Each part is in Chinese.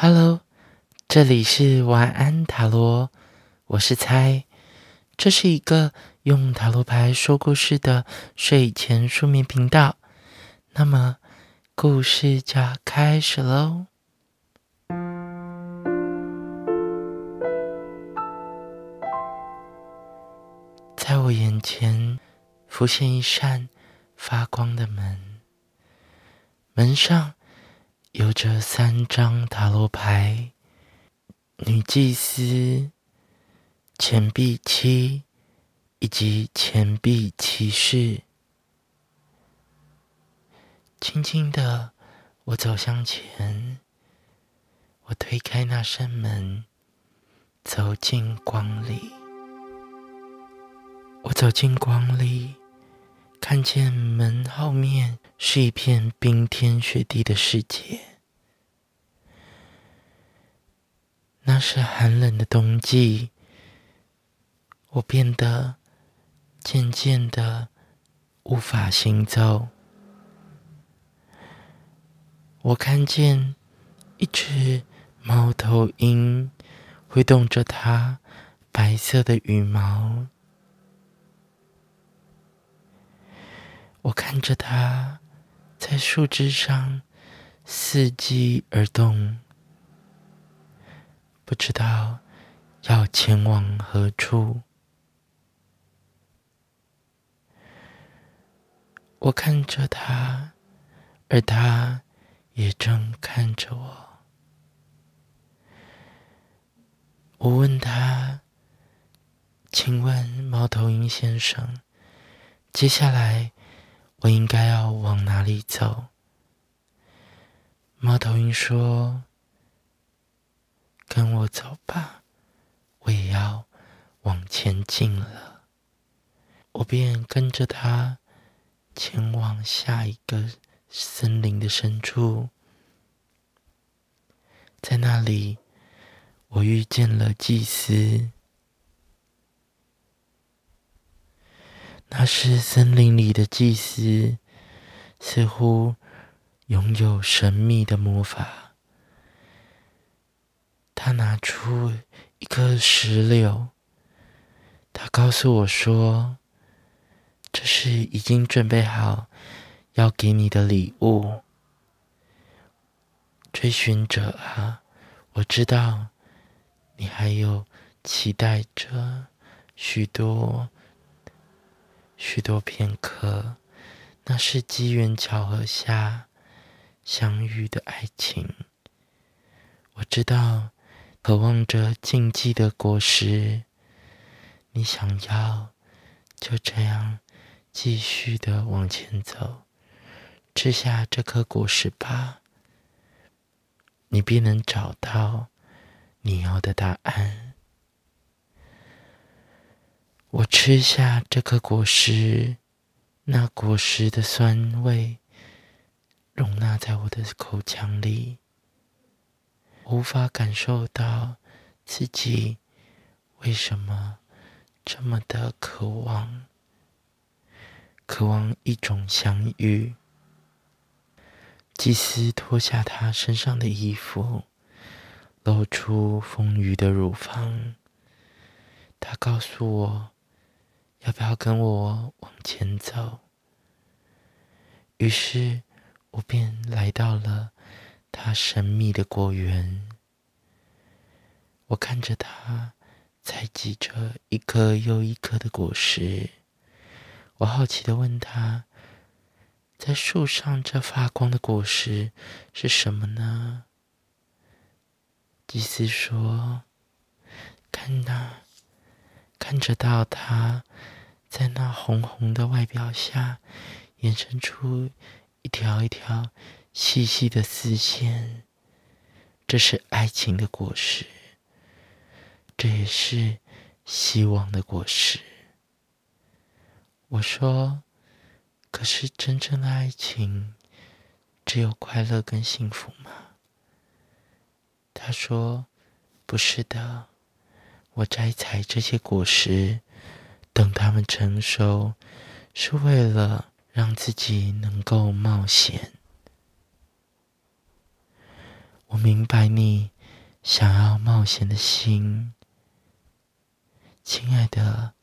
Hello，这里是晚安塔罗，我是猜，这是一个用塔罗牌说故事的睡前书眠频道。那么，故事就要开始喽。在我眼前浮现一扇发光的门，门上。有着三张塔罗牌：女祭司、钱币七以及钱币骑士。轻轻的，我走向前，我推开那扇门，走进光里。我走进光里。看见门后面是一片冰天雪地的世界，那是寒冷的冬季。我变得渐渐的无法行走。我看见一只猫头鹰挥动着它白色的羽毛。我看着它在树枝上伺机而动，不知道要前往何处。我看着它，而它也正看着我。我问他：“请问猫头鹰先生，接下来？”我应该要往哪里走？猫头鹰说：“跟我走吧，我也要往前进了。”我便跟着他前往下一个森林的深处，在那里，我遇见了祭司。那是森林里的祭司，似乎拥有神秘的魔法。他拿出一颗石榴，他告诉我说：“这是已经准备好要给你的礼物。”追寻者啊，我知道你还有期待着许多。许多片刻，那是机缘巧合下相遇的爱情。我知道，渴望着禁忌的果实，你想要就这样继续的往前走，吃下这颗果实吧，你必能找到你要的答案。我吃下这颗果实，那果实的酸味容纳在我的口腔里，无法感受到自己为什么这么的渴望，渴望一种相遇。祭司脱下他身上的衣服，露出丰腴的乳房，他告诉我。要不要跟我往前走？于是我便来到了他神秘的果园。我看着他采集着一颗又一颗的果实，我好奇的问他：“在树上这发光的果实是什么呢？”祭司说：“看那。”看着到它，在那红红的外表下，延伸出一条一条细细的丝线。这是爱情的果实，这也是希望的果实。我说：“可是真正的爱情，只有快乐跟幸福吗？”他说：“不是的。”我摘采这些果实，等它们成熟，是为了让自己能够冒险。我明白你想要冒险的心，亲爱的，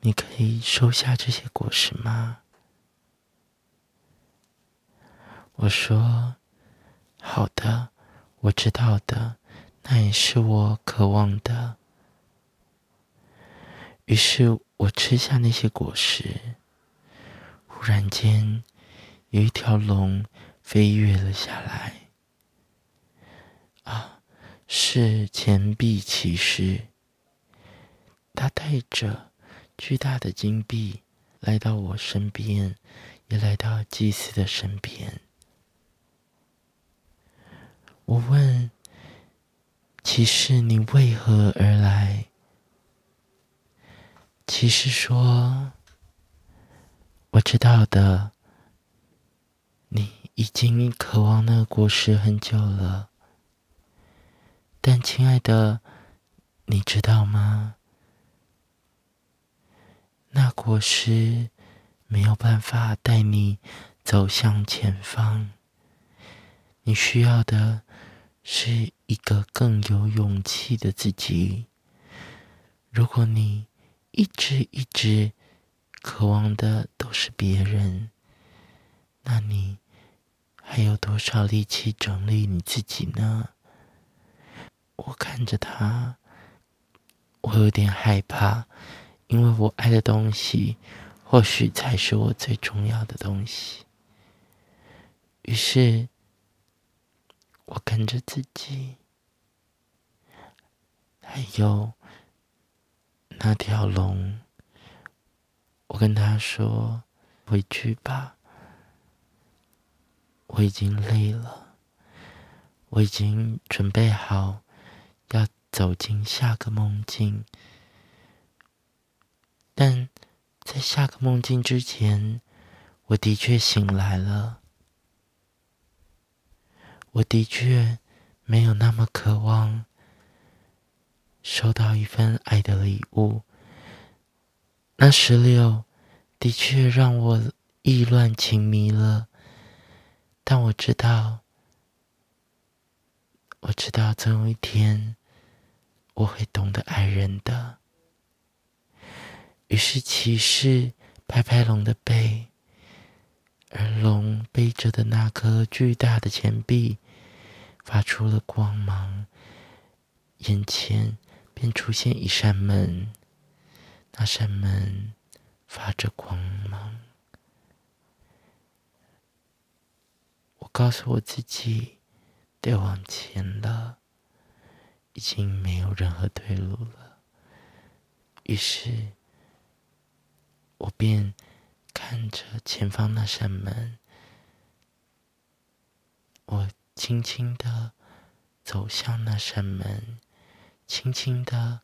你可以收下这些果实吗？我说：“好的，我知道的，那也是我渴望的。”于是我吃下那些果实，忽然间，有一条龙飞跃了下来。啊，是钱币骑士，他带着巨大的金币来到我身边，也来到祭司的身边。我问：“骑士，你为何而来？”骑士说：“我知道的，你已经渴望那果实很久了。但，亲爱的，你知道吗？那果实没有办法带你走向前方。你需要的。”是一个更有勇气的自己。如果你一直一直渴望的都是别人，那你还有多少力气整理你自己呢？我看着他，我有点害怕，因为我爱的东西或许才是我最重要的东西。于是。我看着自己，还有那条龙，我跟他说：“回去吧，我已经累了，我已经准备好要走进下个梦境。但在下个梦境之前，我的确醒来了。”我的确没有那么渴望收到一份爱的礼物。那石榴的确让我意乱情迷了，但我知道，我知道总有一天我会懂得爱人的。于是骑士拍拍龙的背，而龙背着的那颗巨大的钱币。发出了光芒，眼前便出现一扇门，那扇门发着光芒。我告诉我自己，得往前了，已经没有任何退路了。于是，我便看着前方那扇门，我。轻轻的走向那扇门，轻轻的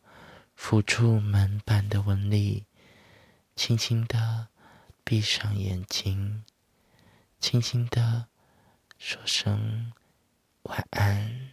抚触门板的纹理，轻轻的闭上眼睛，轻轻的说声晚安。